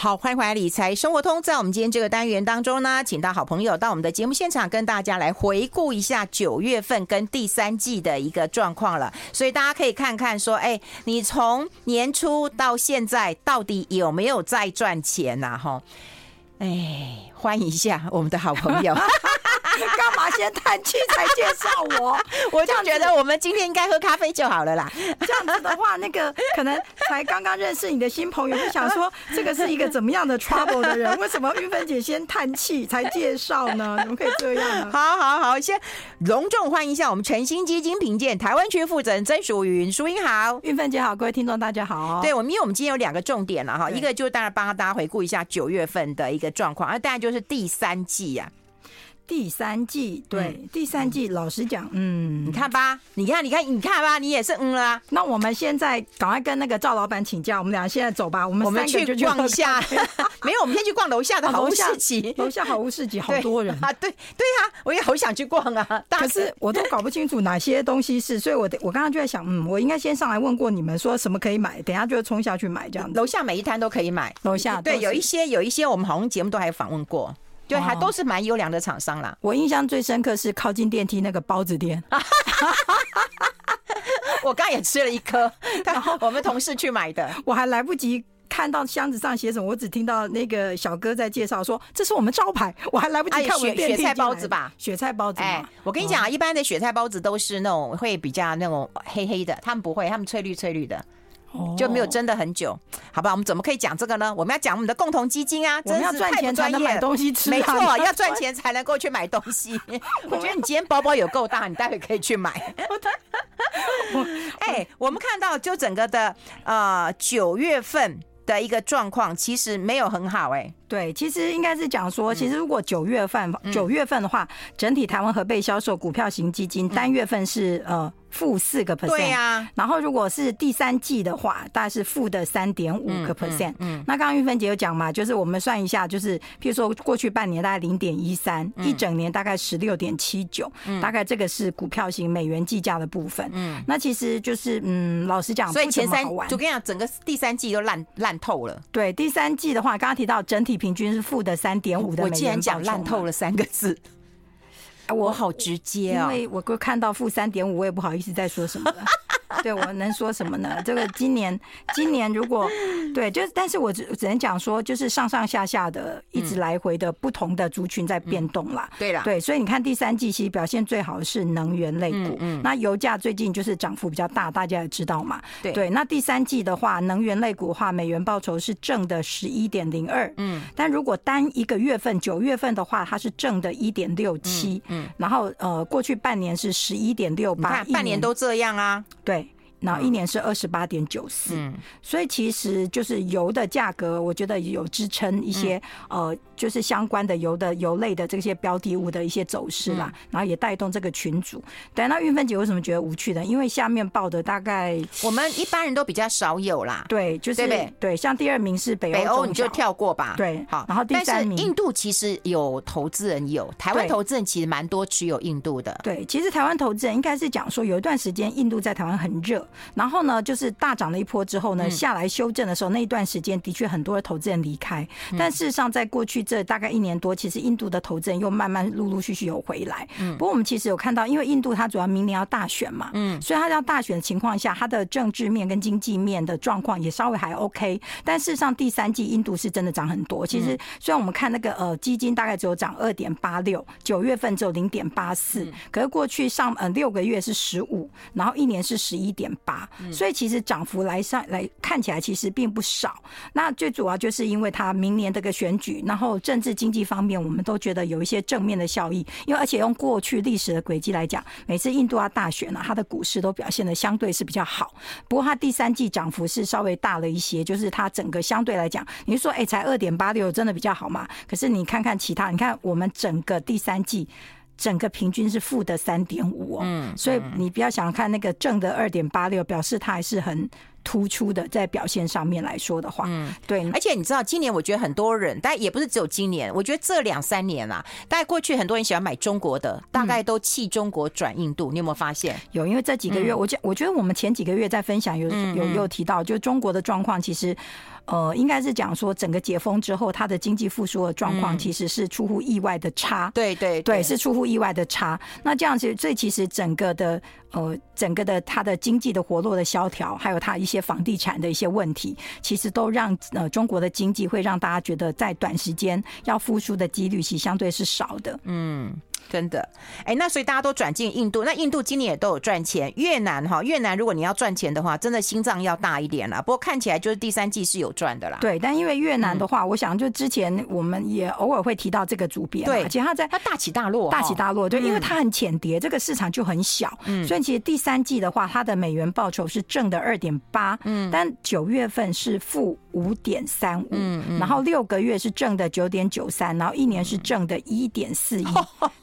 好，欢迎回来理财生活通。在我们今天这个单元当中呢，请到好朋友到我们的节目现场，跟大家来回顾一下九月份跟第三季的一个状况了。所以大家可以看看说，哎，你从年初到现在，到底有没有在赚钱呐？哈，哎，欢迎一下我们的好朋友。干嘛先叹气才介绍我？我就觉得我们今天应该喝咖啡就好了啦。这样子的话，那个可能才刚刚认识你的新朋友就想说，这个是一个怎么样的 trouble 的人？为什么玉芬姐先叹气才介绍呢？怎么可以这样呢？好好好，先隆重欢迎一下我们诚心基金评鉴台湾区负责人曾淑云，淑英好，玉芬姐好，各位听众大家好。对，我们因为我们今天有两个重点了哈，一个就是当然帮大家回顾一下九月份的一个状况，而当然就是第三季呀、啊。第三季，对，嗯、第三季，老实讲，嗯，你看吧，你看，你看，你看吧，你也是嗯啦、啊。那我们现在赶快跟那个赵老板请假，我们俩现在走吧。我们我们去逛一下，没有，我们先去逛楼下的 好物市集。楼下好物市集好多人 啊，对对呀、啊，我也好想去逛啊。可是我都搞不清楚哪些东西是，所以我我刚刚就在想，嗯，我应该先上来问过你们，说什么可以买，等下就冲下去买这样子。楼下每一摊都可以买，楼下对，有一些有一些我们好像节目都还访问过。对，还都是蛮优良的厂商啦。我印象最深刻是靠近电梯那个包子店，我刚也吃了一颗，然后我们同事去买的，我还来不及看到箱子上写什么，我只听到那个小哥在介绍说，这是我们招牌，我还来不及看。雪雪菜包子吧，雪菜包子。哎，我跟你讲啊，一般的雪菜包子都是那种会比较那种黑黑的，他们不会，他们翠绿翠绿的。就没有真的很久，好吧？我们怎么可以讲这个呢？我们要讲我们的共同基金啊！真的是太不专业，才能买东西吃，没错，要赚钱才能够去买东西。我觉得你今天包包有够大，你待会可以去买。哎，我们看到就整个的呃九月份的一个状况，其实没有很好哎。对，其实应该是讲说，其实如果九月份九月份的话，整体台湾合备销售股票型基金单月份是呃。负四个 percent，对呀。然后如果是第三季的话，大概是负的三点五个 percent。嗯，那刚刚玉芬姐有讲嘛，就是我们算一下，就是譬如说过去半年大概零点一三，一整年大概十六点七九，大概这个是股票型美元计价的部分。嗯，那其实就是嗯，老实讲，所以前三，我跟你讲，整个第三季都烂烂透了。对，第三季的话，刚刚提到整体平均是负的三点五的美元。我既然讲烂透了三个字。我好直接啊，因为我看到负三点五，我也不好意思再说什么了。对，我能说什么呢？这个今年，今年如果对，就是，但是我只只能讲说，就是上上下下的，一直来回的不同的族群在变动啦。对啦，对，所以你看第三季其实表现最好的是能源类股。嗯，那油价最近就是涨幅比较大，大家也知道嘛。对，对，那第三季的话，能源类股的话，美元报酬是正的十一点零二。嗯，但如果单一个月份，九月份的话，它是正的一点六七。嗯，然后呃，过去半年是十一点六八，半年都这样啊。对。然后一年是二十八点九四，所以其实就是油的价格，我觉得有支撑一些呃，就是相关的油的油类的这些标的物的一些走势啦。然后也带动这个群组。对，那韵芬姐为什么觉得无趣呢？因为下面报的大概我们一般人都比较少有啦。对，就是对对，像第二名是北欧，北欧你就跳过吧。对，好。然后第三名印度其实有投资人有，台湾投资人其实蛮多持有印度的。对，其实台湾投资人应该是讲说有一段时间印度在台湾很热。然后呢，就是大涨了一波之后呢，下来修正的时候，那一段时间的确很多的投资人离开。但事实上，在过去这大概一年多，其实印度的投资人又慢慢陆陆续续有回来。不过我们其实有看到，因为印度它主要明年要大选嘛，嗯，所以它要大选的情况下，它的政治面跟经济面的状况也稍微还 OK。但事实上，第三季印度是真的涨很多。其实虽然我们看那个呃基金大概只有涨二点八六，九月份只有零点八四，可是过去上呃六个月是十五，然后一年是十一点八。所以其实涨幅来上来看起来其实并不少。那最主要就是因为它明年这个选举，然后政治经济方面，我们都觉得有一些正面的效益。因为而且用过去历史的轨迹来讲，每次印度啊大选呢，它的股市都表现的相对是比较好。不过它第三季涨幅是稍微大了一些，就是它整个相对来讲，你说哎才二点八六，真的比较好嘛？可是你看看其他，你看我们整个第三季。整个平均是负的三点五哦，嗯，所以你不要想看那个正的二点八六，表示它还是很突出的，在表现上面来说的话，嗯，对。而且你知道，今年我觉得很多人，但也不是只有今年，我觉得这两三年啊，大概过去很多人喜欢买中国的，大概都弃中国转印度，你有没有发现？有，因为这几个月，我觉我觉得我们前几个月在分享有有有提到，就中国的状况其实。呃，应该是讲说整个解封之后，它的经济复苏的状况其实是出乎意外的差。对对对，是出乎意外的差。那这样子，所以其实整个的呃，整个的它的经济的活络的萧条，还有它一些房地产的一些问题，其实都让呃中国的经济会让大家觉得在短时间要复苏的几率其实相对是少的。嗯。真的，哎，那所以大家都转进印度，那印度今年也都有赚钱。越南哈，越南如果你要赚钱的话，真的心脏要大一点了。不过看起来就是第三季是有赚的啦。对，但因为越南的话，嗯、我想就之前我们也偶尔会提到这个主编，对，而且它在它大起大落，大起大落，对，因为它很浅碟，这个市场就很小，嗯，所以其实第三季的话，它的美元报酬是正的二点八，嗯，但九月份是负五点三五，嗯，然后六个月是正的九点九三，然后一年是正的一点四一，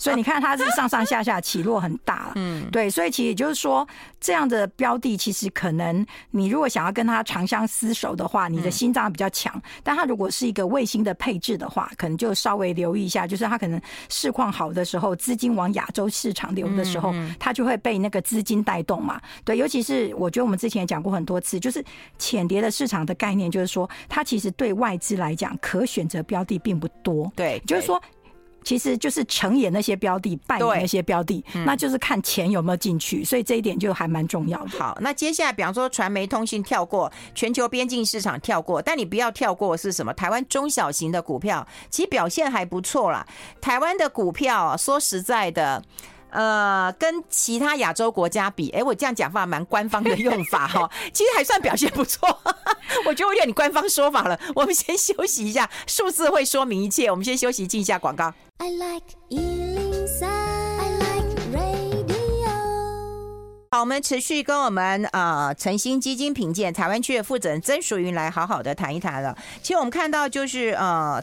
所以你看它是上上下下起落很大，嗯，对，所以其实也就是说，这样的标的其实可能你如果想要跟它长相厮守的话，你的心脏比较强，但它如果是一个卫星的配置的话，可能就稍微留意一下，就是它可能市况好的时候，资金往亚洲市场流的时候，它就会被那个资金带动嘛，对，尤其是我觉得我们之前也讲过很多次，就是浅碟的市场的概念，就是说。它其实对外资来讲，可选择标的并不多。对，就是说，其实就是成也那些标的，败也那些标的，那就是看钱有没有进去。所以这一点就还蛮重要的。好，那接下来，比方说传媒通信跳过，全球边境市场跳过，但你不要跳过是什么？台湾中小型的股票其实表现还不错啦。台湾的股票，说实在的。呃，跟其他亚洲国家比，哎，我这样讲话蛮官方的用法哈，其实还算表现不错。我觉得我有点你官方说法了。我们先休息一下，数字会说明一切。我们先休息，进一下广告。I like 103, I like radio。好，我们持续跟我们呃诚心基金评鉴台湾区的负责人曾淑云来好好的谈一谈了。其实我们看到就是呃。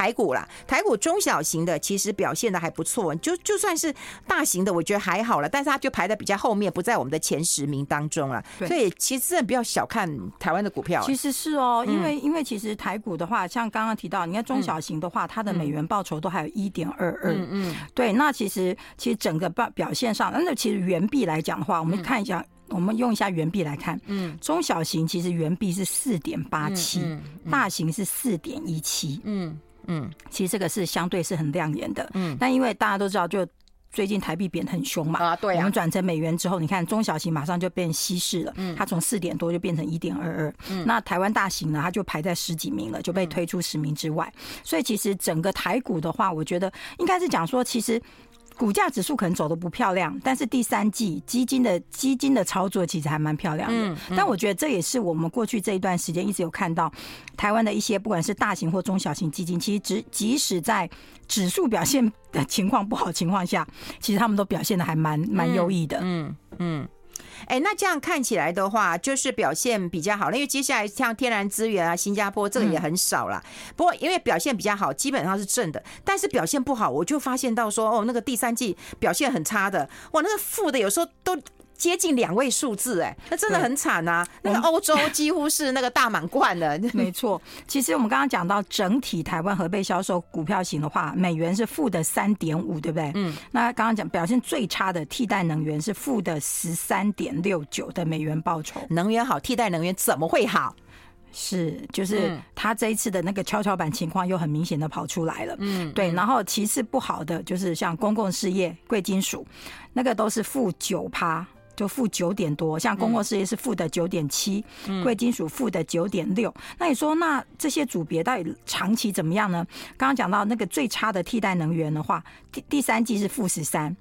台股啦，台股中小型的其实表现的还不错，就就算是大型的，我觉得还好了，但是它就排在比较后面，不在我们的前十名当中了。对，所以其实真的不要小看台湾的股票。其实是哦，因为因为其实台股的话，像刚刚提到，你看中小型的话，它的美元报酬都还有一点二二。嗯嗯。对，那其实其实整个表表现上，那其实元币来讲的话，我们看一下，我们用一下元币来看。嗯。中小型其实元币是四点八七，大型是四点一七。嗯。嗯，其实这个是相对是很亮眼的。嗯，但因为大家都知道，就最近台币贬很凶嘛。啊，对。我们转成美元之后，你看中小型马上就变稀释了。嗯，它从四点多就变成一点二二。嗯，那台湾大型呢，它就排在十几名了，就被推出十名之外。所以其实整个台股的话，我觉得应该是讲说，其实。股价指数可能走的不漂亮，但是第三季基金的基金的操作其实还蛮漂亮的。嗯嗯、但我觉得这也是我们过去这一段时间一直有看到台湾的一些不管是大型或中小型基金，其实只即使在指数表现的情况不好情况下，其实他们都表现的还蛮蛮优异的。嗯嗯。嗯哎，那这样看起来的话，就是表现比较好了。因为接下来像天然资源啊，新加坡这个也很少了。不过因为表现比较好，基本上是正的。但是表现不好，我就发现到说，哦，那个第三季表现很差的，哇，那个负的有时候都。接近两位数字，哎，那真的很惨啊！那个欧洲几乎是那个大满贯的。没错，其实我们刚刚讲到整体台湾核备销售股票型的话，美元是负的三点五，对不对？嗯。那刚刚讲表现最差的替代能源是负的十三点六九的美元报酬。能源好，替代能源怎么会好？是，就是他这一次的那个跷跷板情况又很明显的跑出来了。嗯，对。然后其次不好的就是像公共事业、贵金属，那个都是负九趴。就负九点多，像公共事业是负的九点七，贵金属负的九点六。那你说，那这些组别到底长期怎么样呢？刚刚讲到那个最差的替代能源的话，第第三季是负十三，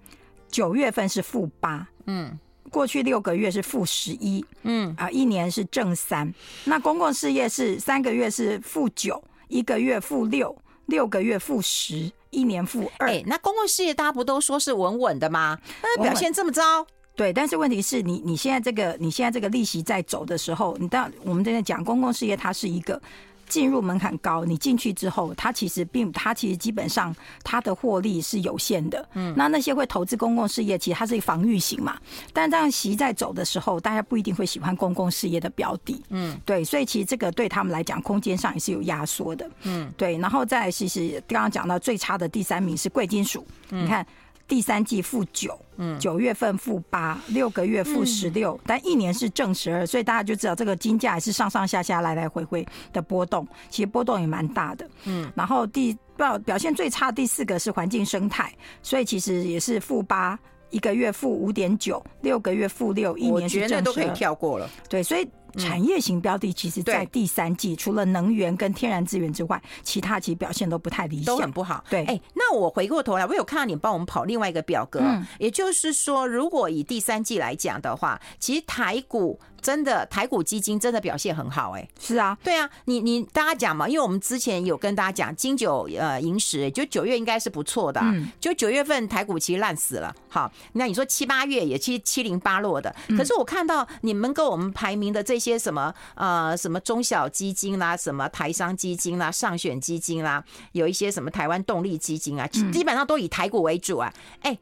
九月份是负八，嗯，过去六个月是负十一，嗯啊，一年是正三。那公共事业是三个月是负九，一个月负六，六个月负十，一年负二。哎，那公共事业大家不都说是稳稳的吗？那表现这么糟？对，但是问题是你你现在这个你现在这个利息在走的时候，你到我们在讲公共事业，它是一个进入门槛高，你进去之后，它其实并它其实基本上它的获利是有限的。嗯，那那些会投资公共事业，其实它是一个防御型嘛。但这样息在走的时候，大家不一定会喜欢公共事业的标的。嗯，对，所以其实这个对他们来讲，空间上也是有压缩的。嗯，对，然后再其实刚刚讲到最差的第三名是贵金属，你看。第三季负九，嗯，九月份负八，六个月负十六，但一年是正十二，所以大家就知道这个金价还是上上下下来来回回的波动，其实波动也蛮大的，嗯。然后第表表现最差的第四个是环境生态，所以其实也是负八，一个月负五点九，六个月负六，一年是正十二，我觉得都可以跳过了，对，所以。产业型标的其实，在第三季除了能源跟天然资源之外，其他其实表现都不太理想，都很不好。对，哎，那我回过头来，我有看到你帮我们跑另外一个表格，也就是说，如果以第三季来讲的话，其实台股。真的台股基金真的表现很好哎、欸，是啊，对啊，你你大家讲嘛，因为我们之前有跟大家讲金九呃银十，就九月应该是不错的，嗯，就九月份台股其实烂死了，好，那你说七八月也七七零八落的，可是我看到你们跟我们排名的这些什么呃什么中小基金啦，什么台商基金啦，上选基金啦，有一些什么台湾动力基金啊，基本上都以台股为主啊，哎，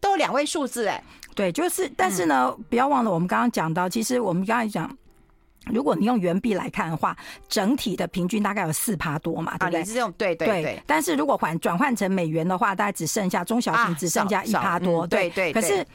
都有两位数字哎、欸。对，就是，但是呢，不要忘了，我们刚刚讲到，其实我们刚才讲，如果你用元币来看的话，整体的平均大概有四趴多嘛，对不对？是这种，对对对。但是如果换转换成美元的话，大概只剩下中小型只剩下一趴多，对对。可是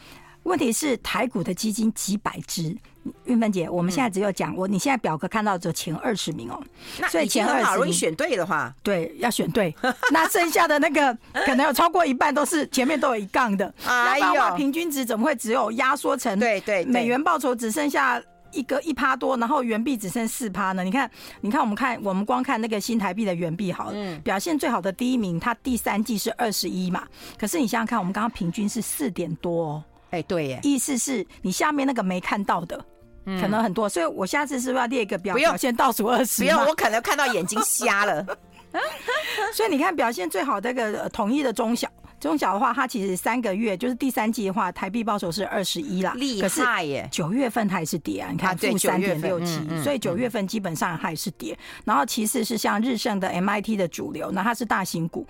问题是台股的基金几百只。韵芬姐，我们现在只有讲我，你现在表格看到只有前二十名哦，所以前二十名选对的话，对，要选对。那剩下的那个可能有超过一半都是前面都有一杠的，哎呦，平均值怎么会只有压缩成对对美元报酬只剩下一个一趴多，然后元币只剩四趴呢？你看，你看，我们看我们光看那个新台币的元币好了，表现最好的第一名，它第三季是二十一嘛，可是你想想看，我们刚刚平均是四点多哦，哎，对耶，意思是你下面那个没看到的。可能很多，所以我下次是不是要列一个表，表现倒数二十？不用，我可能看到眼睛瞎了。所以你看，表现最好的那个统一的中小，中小的话，它其实三个月就是第三季的话，台币报酬是二十一啦，厉害耶！九月份它也是跌啊，你看负三点六七，所以九月份基本上还是跌。然后其次是像日盛的 MIT 的主流，那它是大型股。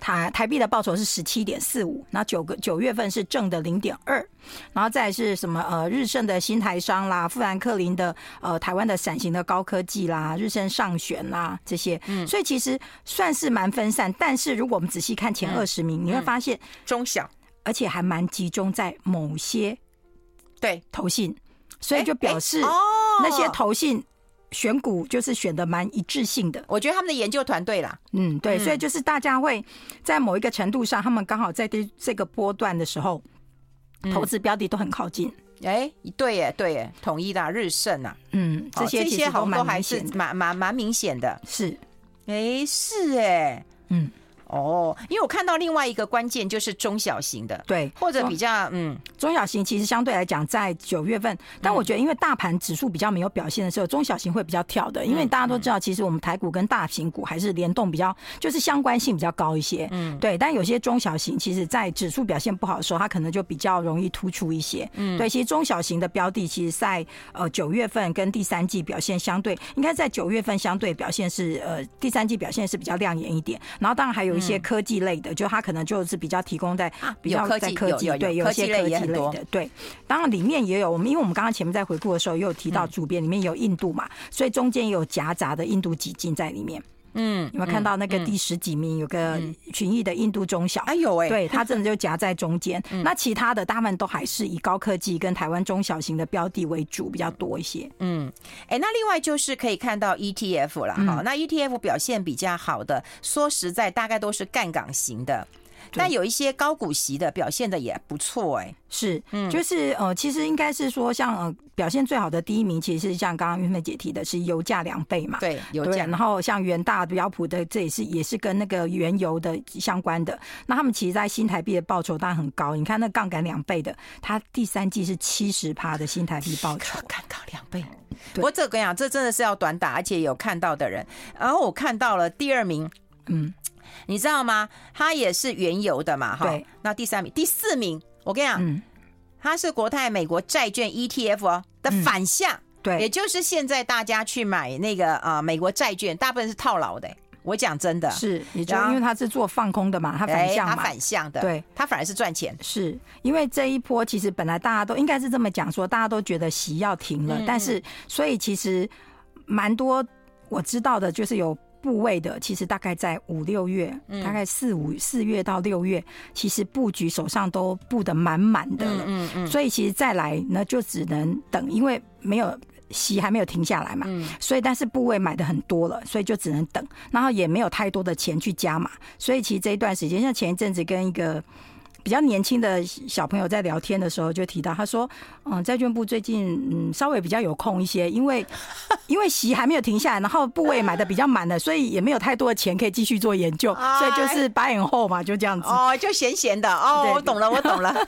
台台币的报酬是十七点四五，那九个九月份是正的零点二，然后再是什么呃日盛的新台商啦，富兰克林的呃台湾的闪型的高科技啦，日盛上选啦这些，嗯，所以其实算是蛮分散，但是如果我们仔细看前二十名，嗯，你会发现中小，而且还蛮集中在某些对。投信，所以就表示那些投信。选股就是选的蛮一致性的，我觉得他们的研究团队啦，嗯，对，所以就是大家会在某一个程度上，他们刚好在这这个波段的时候，投资标的都很靠近。哎，对耶，对耶，统一的日盛啊，嗯，这些这些好像都还是蛮蛮蛮明显的，是，哎，是哎，嗯。哦，因为我看到另外一个关键就是中小型的，对，或者比较嗯，中小型其实相对来讲在九月份，但我觉得因为大盘指数比较没有表现的时候，中小型会比较跳的，因为大家都知道，其实我们台股跟大型股还是联动比较，就是相关性比较高一些，嗯，对。但有些中小型，其实在指数表现不好的时候，它可能就比较容易突出一些，嗯，对。其实中小型的标的，其实在呃九月份跟第三季表现相对，应该在九月份相对表现是呃第三季表现是比较亮眼一点，然后当然还有一些科技类。的，就它可能就是比较提供在比较在科技，对，有些科技类的，对。当然里面也有我们，因为我们刚刚前面在回顾的时候，也有提到主编里面有印度嘛，所以中间也有夹杂的印度基金在里面。嗯，有没有看到那个第十几名有个群益的印度中小？哎呦喂，对，它真的就夹在中间。那其他的大部分都还是以高科技跟台湾中小型的标的为主比较多一些。嗯，哎，那另外就是可以看到 ETF 了哈。那 ETF 表现比较好的，说实在，大概都是干港型的。但有一些高股息的表现的也不错哎，是，嗯，就是呃，其实应该是说，像呃表现最好的第一名，其实是像刚刚玉芬姐提的，是油价两倍嘛，对，油价，然后像元大标普的，这也是也是跟那个原油的相关的。那他们其实，在新台币的报酬当然很高，你看那杠杆两倍的，它第三季是七十趴的新台币报酬，杠杆两倍。不过这个跟你讲，这真的是要短打，而且有看到的人。然后我看到了第二名，嗯。你知道吗？它也是原油的嘛，哈。对。那第三名、第四名，我跟你讲，嗯，它是国泰美国债券 ETF 哦的反向，嗯，对，也就是现在大家去买那个啊美国债券，大部分是套牢的。我讲真的，是，也就因为它是做放空的嘛，它反向嘛，它反向的，对，它反而是赚钱。是因为这一波其实本来大家都应该是这么讲说，大家都觉得息要停了，嗯，但是所以其实蛮多我知道的就是有。部位的，其实大概在五六月，嗯、大概四五四月到六月，其实布局手上都布得满满的了。嗯嗯，所以其实再来呢，就只能等，因为没有息还没有停下来嘛。嗯。所以但是部位买的很多了，所以就只能等，然后也没有太多的钱去加码。所以其实这一段时间，像前一阵子跟一个。比较年轻的小朋友在聊天的时候就提到，他说：“嗯，债券部最近嗯稍微比较有空一些，因为 因为席还没有停下来，然后部位买的比较满了，所以也没有太多的钱可以继续做研究，所以就是 buy and hold 嘛，就这样子。哦，就闲闲的哦，我懂了，我懂了。”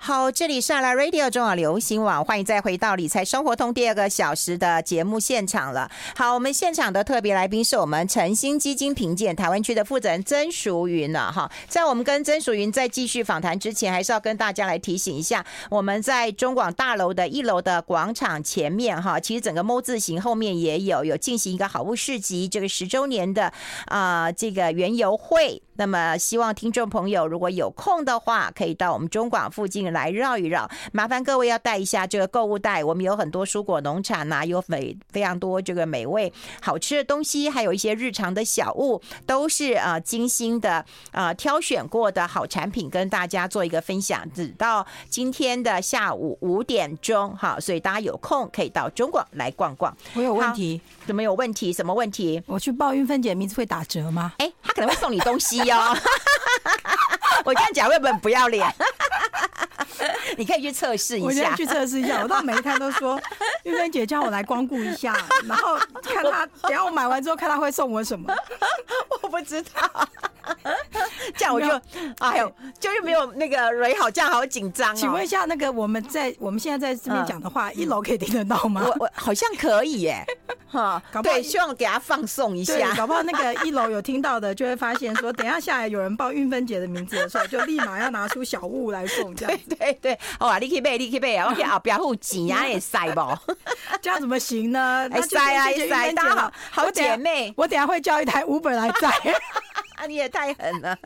好，这里是阿拉 Radio 中广流行网，欢迎再回到理财生活通第二个小时的节目现场了。好，我们现场的特别来宾是我们晨星基金评鉴台湾区的负责人曾淑云了哈。在我们跟曾淑云在继续访谈之前，还是要跟大家来提醒一下，我们在中广大楼的一楼的广场前面哈，其实整个 ㄇ 字形后面也有有进行一个好物市集，这个十周年的啊、呃、这个园游会。那么，希望听众朋友如果有空的话，可以到我们中广附近来绕一绕。麻烦各位要带一下这个购物袋，我们有很多蔬果农产呐、啊，有美非常多这个美味好吃的东西，还有一些日常的小物，都是啊精心的啊挑选过的好产品，跟大家做一个分享。直到今天的下午五点钟，哈，所以大家有空可以到中广来逛逛。我有问题，怎么有问题？什么问题？我去报运芬姐名字会打折吗？哎，他可能会送你东西哦。我这样讲会不会不要脸？你可以去测试一下。我先去测试一下。我到每一摊都说，玉芬姐叫我来光顾一下，然后看他，等下我买完之后看他会送我什么。我不知道。这样我就哎呦，就是没有那个蕊好，这样好紧张哦。请问一下，那个我们在我们现在在这边讲的话，一楼可以听得到吗？我我好像可以耶。哈，对，希望给他放送一下。搞不好那个 一楼有听到的，就会发现说，等一下下来有人报运芬姐的名字的时候，就 立马要拿出小物来送。这样对对对，哇，你可以背，你可以背啊，我可以啊，不要护紧啊，也塞不？这样怎么行呢？塞啊塞，大家好，好姐妹，我等下会叫一台 Uber 来载。啊，你也太狠了！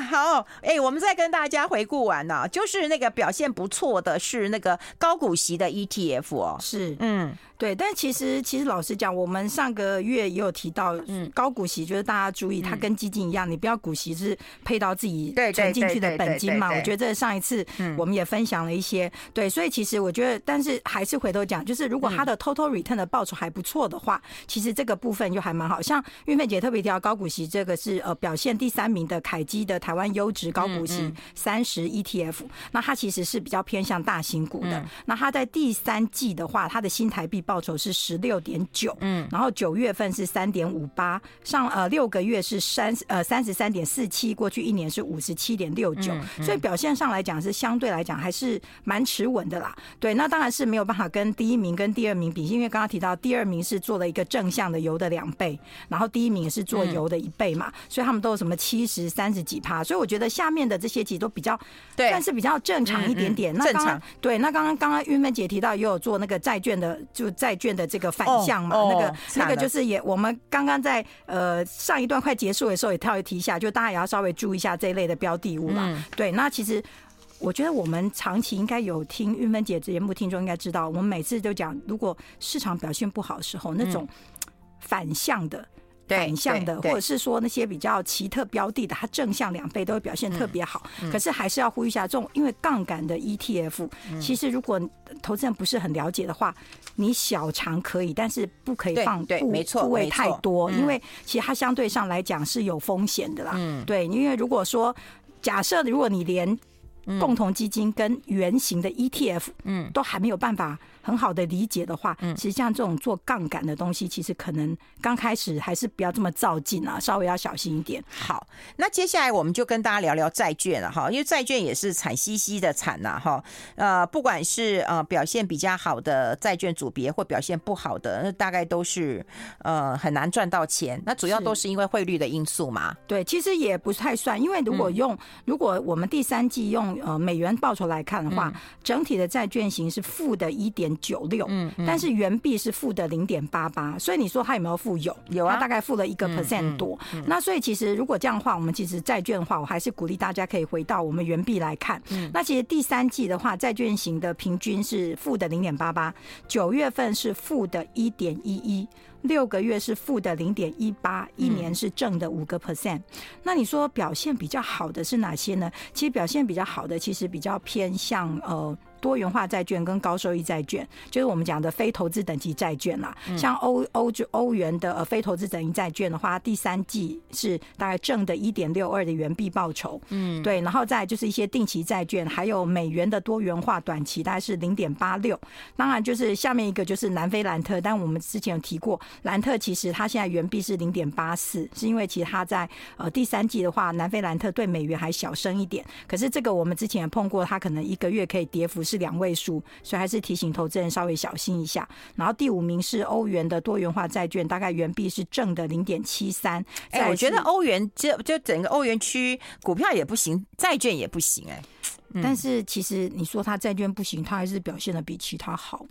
啊，好，哎、欸，我们再跟大家回顾完了，就是那个表现不错的是那个高股息的 ETF 哦，是，嗯。对，但其实其实老实讲，我们上个月也有提到，嗯，高股息就是大家注意，它跟基金一样，你不要股息是配到自己存进去的本金嘛。我觉得这上一次我们也分享了一些，对，所以其实我觉得，但是还是回头讲，就是如果它的 total return 的报酬还不错的话，其实这个部分就还蛮好。像玉芬姐特别提到高股息，这个是呃表现第三名的凯基的台湾优质高股息三十 ETF，那它其实是比较偏向大型股的。那它在第三季的话，它的新台币报酬是十六点九，嗯，然后九月份是三点五八，上呃六个月是三呃三十三点四七，过去一年是五十七点六九，所以表现上来讲是相对来讲还是蛮持稳的啦。对，那当然是没有办法跟第一名跟第二名比，因为刚刚提到第二名是做了一个正向的油的两倍，然后第一名也是做油的一倍嘛，所以他们都有什么七十三十几趴，所以我觉得下面的这些其实都比较对，算是比较正常一点点。那刚刚对，那刚刚刚刚玉芬姐提到也有做那个债券的，就债券的这个反向嘛，那个那个就是也，我们刚刚在呃上一段快结束的时候也特别提一下，就大家也要稍微注意一下这一类的标的物嘛。对，那其实我觉得我们长期应该有听玉芬姐节目，听众应该知道，我们每次都讲，如果市场表现不好的时候，那种反向的。反向的，或者是说那些比较奇特标的的，它正向两倍都会表现特别好。可是还是要呼吁一下，这种因为杠杆的 ETF，其实如果投资人不是很了解的话，你小长可以，但是不可以放部部位太多，因为其实它相对上来讲是有风险的啦。对，因为如果说假设如果你连共同基金跟原型的 ETF，嗯，都还没有办法。很好的理解的话，嗯其实像这种做杠杆的东西，其实可能刚开始还是不要这么躁进啊，稍微要小心一点。好，那接下来我们就跟大家聊聊债券了哈，因为债券也是惨兮兮的惨呐哈。呃，不管是呃表现比较好的债券组别，或表现不好的，那大概都是呃很难赚到钱。那主要都是因为汇率的因素嘛。对，其实也不太算，因为如果用如果我们第三季用用呃美元报酬来看的话，嗯、整体的债券型是负的一点九六，嗯，但是元币是负的零点八八，所以你说它有没有负？有，有啊，大概负了一个 percent 多。嗯嗯嗯、那所以其实如果这样的话，我们其实债券的话，我还是鼓励大家可以回到我们元币来看。嗯、那其实第三季的话，债券型的平均是负的零点八八，九月份是负的一点一一。六个月是负的零点一八，一年是正的五个 percent。嗯、那你说表现比较好的是哪些呢？其实表现比较好的，其实比较偏向呃多元化债券跟高收益债券，就是我们讲的非投资等级债券啦。嗯、像欧欧就欧元的呃非投资等级债券的话，第三季是大概正的一点六二的元币报酬。嗯，对，然后再就是一些定期债券，还有美元的多元化短期大概是零点八六。当然就是下面一个就是南非兰特，但我们之前有提过。兰特其实它现在元币是零点八四，是因为其实它在呃第三季的话，南非兰特对美元还小升一点。可是这个我们之前也碰过，它可能一个月可以跌幅是两位数，所以还是提醒投资人稍微小心一下。然后第五名是欧元的多元化债券，大概元币是正的零点七三。哎，我觉得欧元就就整个欧元区股票也不行，债券也不行哎。嗯、但是其实你说它债券不行，它还是表现的比其他好。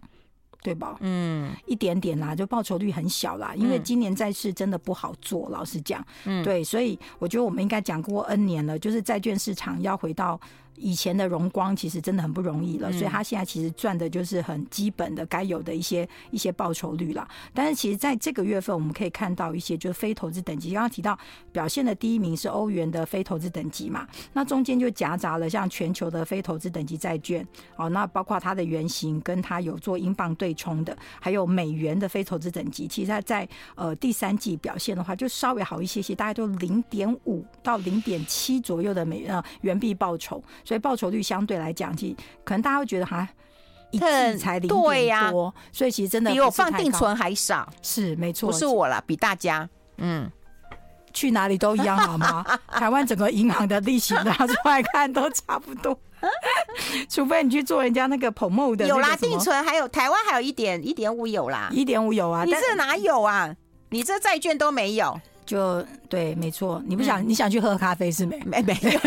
对吧？嗯，一点点啦，就报酬率很小啦，因为今年债市真的不好做，老实讲，嗯，对，所以我觉得我们应该讲过 N 年了，就是债券市场要回到。以前的荣光其实真的很不容易了，所以他现在其实赚的就是很基本的该有的一些一些报酬率了。但是其实在这个月份，我们可以看到一些就是非投资等级，刚刚提到表现的第一名是欧元的非投资等级嘛，那中间就夹杂了像全球的非投资等级债券哦，那包括它的原型跟它有做英镑对冲的，还有美元的非投资等级，其实它在呃第三季表现的话，就稍微好一些些，大概都零点五到零点七左右的美呃元币报酬。所以报酬率相对来讲，其实可能大家会觉得哈，一季才零点多，对呀，所以其实真的比我放定存还少，是没错，不是我啦，比大家，嗯，去哪里都一样好吗？台湾整个银行的利息拿出来看都差不多，除非你去做人家那个 promo 的，有啦，定存还有台湾还有一点一点五有啦，一点五有啊，你这哪有啊？你这债券都没有，就对，没错，你不想你想去喝咖啡是没没没有。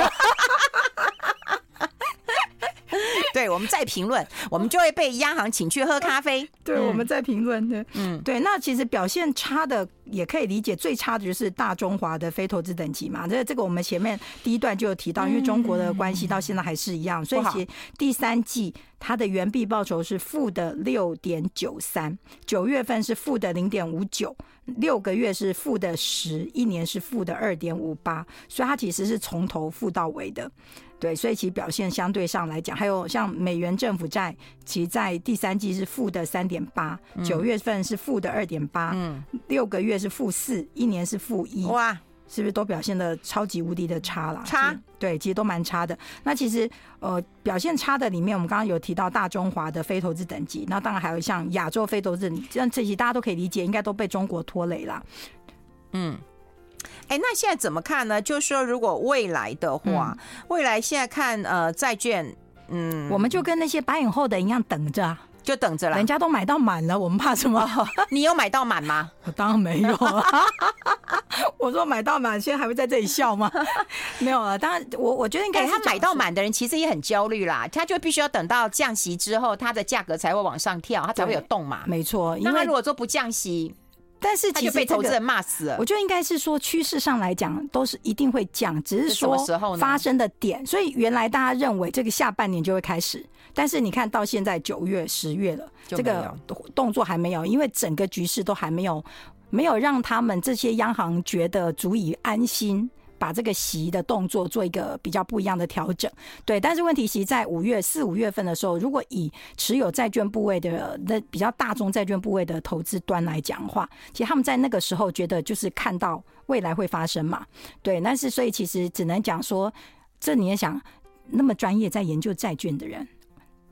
对，我们再评论，我们就会被央行请去喝咖啡。对，我们再评论的，嗯，对。那其实表现差的也可以理解，最差的就是大中华的非投资等级嘛。这这个我们前面第一段就有提到，因为中国的关系到现在还是一样，所以其实第三季它的原币报酬是负的六点九三，九月份是负的零点五九，六个月是负的十，一年是负的二点五八，所以它其实是从头负到尾的。对，所以其表现相对上来讲，还有像美元政府债，其在第三季是负的三点八，九月份是负的二点八，嗯，六个月是负四，一年是负一，哇，是不是都表现的超级无敌的差了？差，对，其实都蛮差的。那其实呃，表现差的里面，我们刚刚有提到大中华的非投资等级，那当然还有像亚洲非投资等级，这这些大家都可以理解，应该都被中国拖累了，嗯。哎，那现在怎么看呢？就是说，如果未来的话，嗯、未来现在看呃债券，嗯，我们就跟那些白影后的一样等着，就等着了。人家都买到满了，我们怕什么？你有买到满吗？我当然没有啊。我说买到满，现在还会在这里笑吗？没有啊。当然，我我觉得应该他买到满的人其实也很焦虑啦，他就必须要等到降息之后，它的价格才会往上跳，它才会有动嘛。没错，因为他如果说不降息。但是其实被投资人骂死了。我觉得应该是说趋势上来讲都是一定会降，只是说发生的点。所以原来大家认为这个下半年就会开始，但是你看到现在九月、十月了，这个动作还没有，因为整个局势都还没有没有让他们这些央行觉得足以安心。把这个息的动作做一个比较不一样的调整，对。但是问题其实在五月四五月份的时候，如果以持有债券部位的那比较大宗债券部位的投资端来讲话，其实他们在那个时候觉得就是看到未来会发生嘛，对。但是所以其实只能讲说，这你也想那么专业在研究债券的人。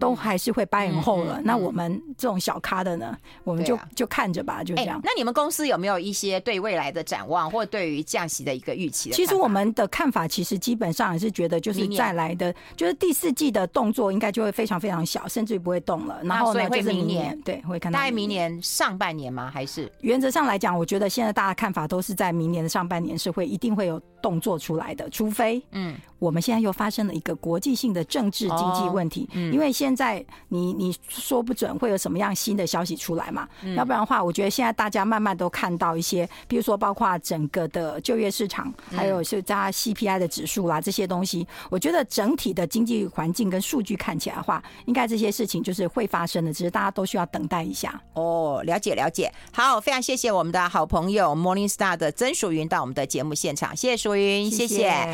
都还是会掰很厚了，那我们这种小咖的呢，我们就、啊、就看着吧，就这样、欸。那你们公司有没有一些对未来的展望，或对于降息的一个预期？其实我们的看法，其实基本上还是觉得，就是再来的，就是第四季的动作应该就会非常非常小，甚至于不会动了。然后呢，就是明年对会看到，大概明年上半年吗？还是原则上来讲，我觉得现在大家看法都是在明年的上半年是会一定会有动作出来的，除非嗯。我们现在又发生了一个国际性的政治经济问题，嗯。因为现在你你说不准会有什么样新的消息出来嘛，要不然的话，我觉得现在大家慢慢都看到一些，比如说包括整个的就业市场，还有是加 CPI 的指数啦这些东西，我觉得整体的经济环境跟数据看起来的话，应该这些事情就是会发生的，只是大家都需要等待一下。哦，了解了解，好，非常谢谢我们的好朋友 Morningstar 的曾淑云到我们的节目现场，谢谢淑云，谢谢。谢谢。